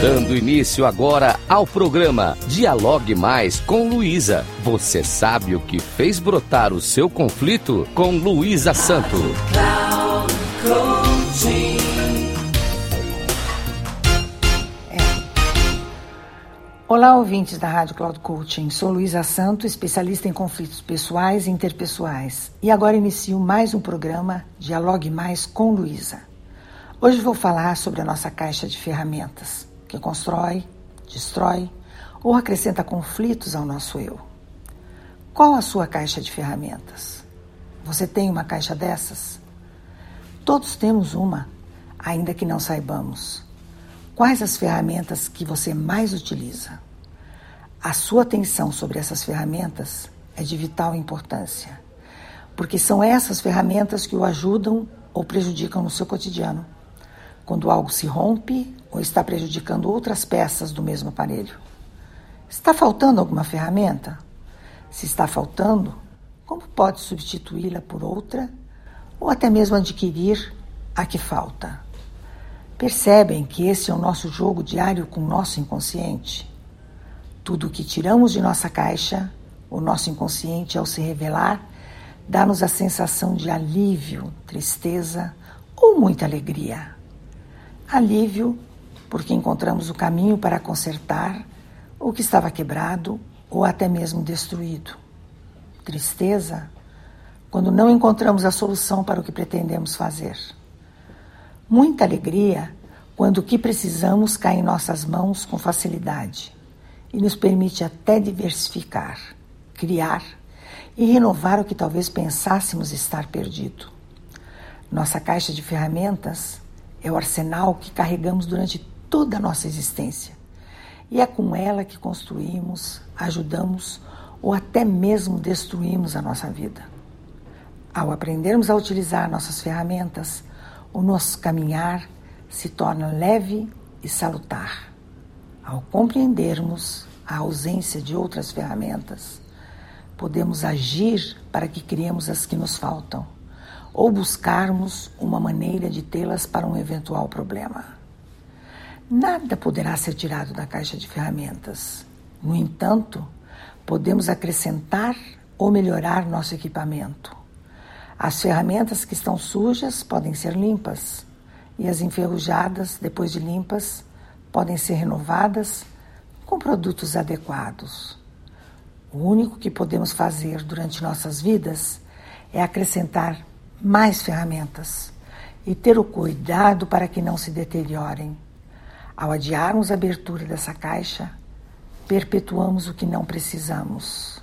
Dando início agora ao programa Dialogue Mais com Luísa. Você sabe o que fez brotar o seu conflito com Luísa Santo. Olá, ouvintes da Rádio Cloud Coaching. Sou Luísa Santo, especialista em conflitos pessoais e interpessoais. E agora inicio mais um programa Dialogue Mais com Luísa. Hoje vou falar sobre a nossa caixa de ferramentas, que constrói, destrói ou acrescenta conflitos ao nosso eu. Qual a sua caixa de ferramentas? Você tem uma caixa dessas? Todos temos uma, ainda que não saibamos. Quais as ferramentas que você mais utiliza? A sua atenção sobre essas ferramentas é de vital importância, porque são essas ferramentas que o ajudam ou prejudicam no seu cotidiano quando algo se rompe ou está prejudicando outras peças do mesmo aparelho. Está faltando alguma ferramenta? Se está faltando, como pode substituí-la por outra ou até mesmo adquirir a que falta? Percebem que esse é o nosso jogo diário com o nosso inconsciente? Tudo o que tiramos de nossa caixa, o nosso inconsciente, ao se revelar, dá-nos a sensação de alívio, tristeza ou muita alegria. Alívio, porque encontramos o caminho para consertar o que estava quebrado ou até mesmo destruído. Tristeza, quando não encontramos a solução para o que pretendemos fazer. Muita alegria, quando o que precisamos cai em nossas mãos com facilidade e nos permite até diversificar, criar e renovar o que talvez pensássemos estar perdido. Nossa caixa de ferramentas é o arsenal que carregamos durante toda a nossa existência. E é com ela que construímos, ajudamos ou até mesmo destruímos a nossa vida. Ao aprendermos a utilizar nossas ferramentas, o nosso caminhar se torna leve e salutar. Ao compreendermos a ausência de outras ferramentas, podemos agir para que criemos as que nos faltam ou buscarmos uma maneira de tê-las para um eventual problema. Nada poderá ser tirado da caixa de ferramentas. No entanto, podemos acrescentar ou melhorar nosso equipamento. As ferramentas que estão sujas podem ser limpas e as enferrujadas, depois de limpas, podem ser renovadas com produtos adequados. O único que podemos fazer durante nossas vidas é acrescentar mais ferramentas e ter o cuidado para que não se deteriorem. Ao adiarmos a abertura dessa caixa, perpetuamos o que não precisamos.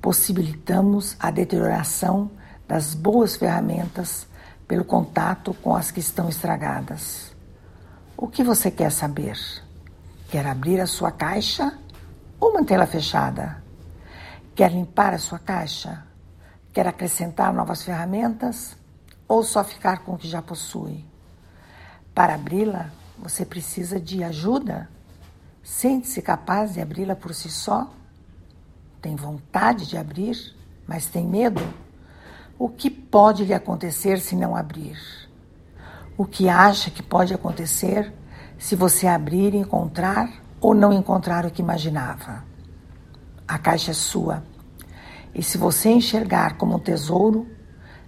Possibilitamos a deterioração das boas ferramentas pelo contato com as que estão estragadas. O que você quer saber? Quer abrir a sua caixa ou mantê-la fechada? Quer limpar a sua caixa? Quer acrescentar novas ferramentas ou só ficar com o que já possui? Para abri-la, você precisa de ajuda? Sente-se capaz de abri-la por si só? Tem vontade de abrir, mas tem medo? O que pode lhe acontecer se não abrir? O que acha que pode acontecer se você abrir e encontrar ou não encontrar o que imaginava? A caixa é sua e se você enxergar como um tesouro,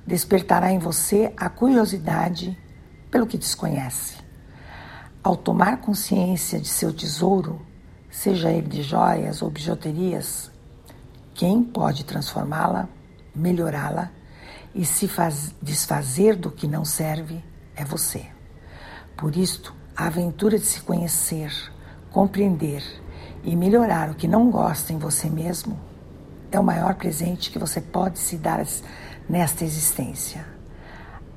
despertará em você a curiosidade pelo que desconhece. Ao tomar consciência de seu tesouro, seja ele de joias ou bijuterias, quem pode transformá-la, melhorá-la e se faz, desfazer do que não serve é você. Por isto, a aventura de se conhecer, compreender e melhorar o que não gosta em você mesmo é o maior presente que você pode se dar nesta existência.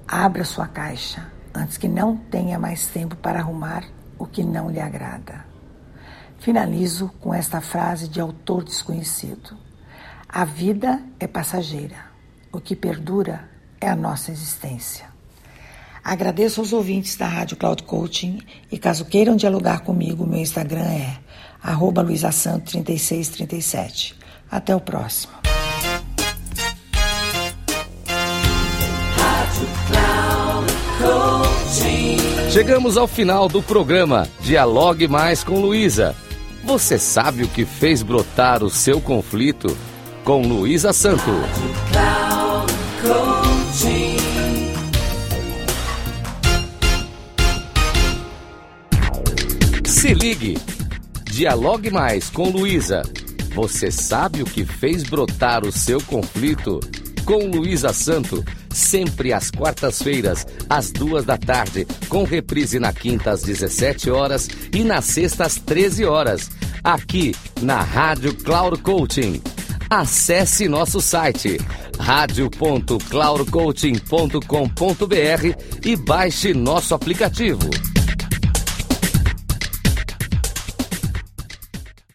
Abra sua caixa antes que não tenha mais tempo para arrumar o que não lhe agrada. Finalizo com esta frase de autor desconhecido: A vida é passageira, o que perdura é a nossa existência. Agradeço aos ouvintes da Rádio Cloud Coaching e caso queiram dialogar comigo, meu Instagram é arroba 3637. Até o próximo. Chegamos ao final do programa Dialogue Mais com Luísa. Você sabe o que fez brotar o seu conflito? Com Luísa Santo. Se ligue. Dialogue mais com Luísa. Você sabe o que fez brotar o seu conflito? Com Luísa Santo, sempre às quartas-feiras, às duas da tarde, com reprise na quinta às 17 horas e na sexta às 13 horas, aqui na Rádio Cloud Coaching. Acesse nosso site radio.cloudcoaching.com.br e baixe nosso aplicativo.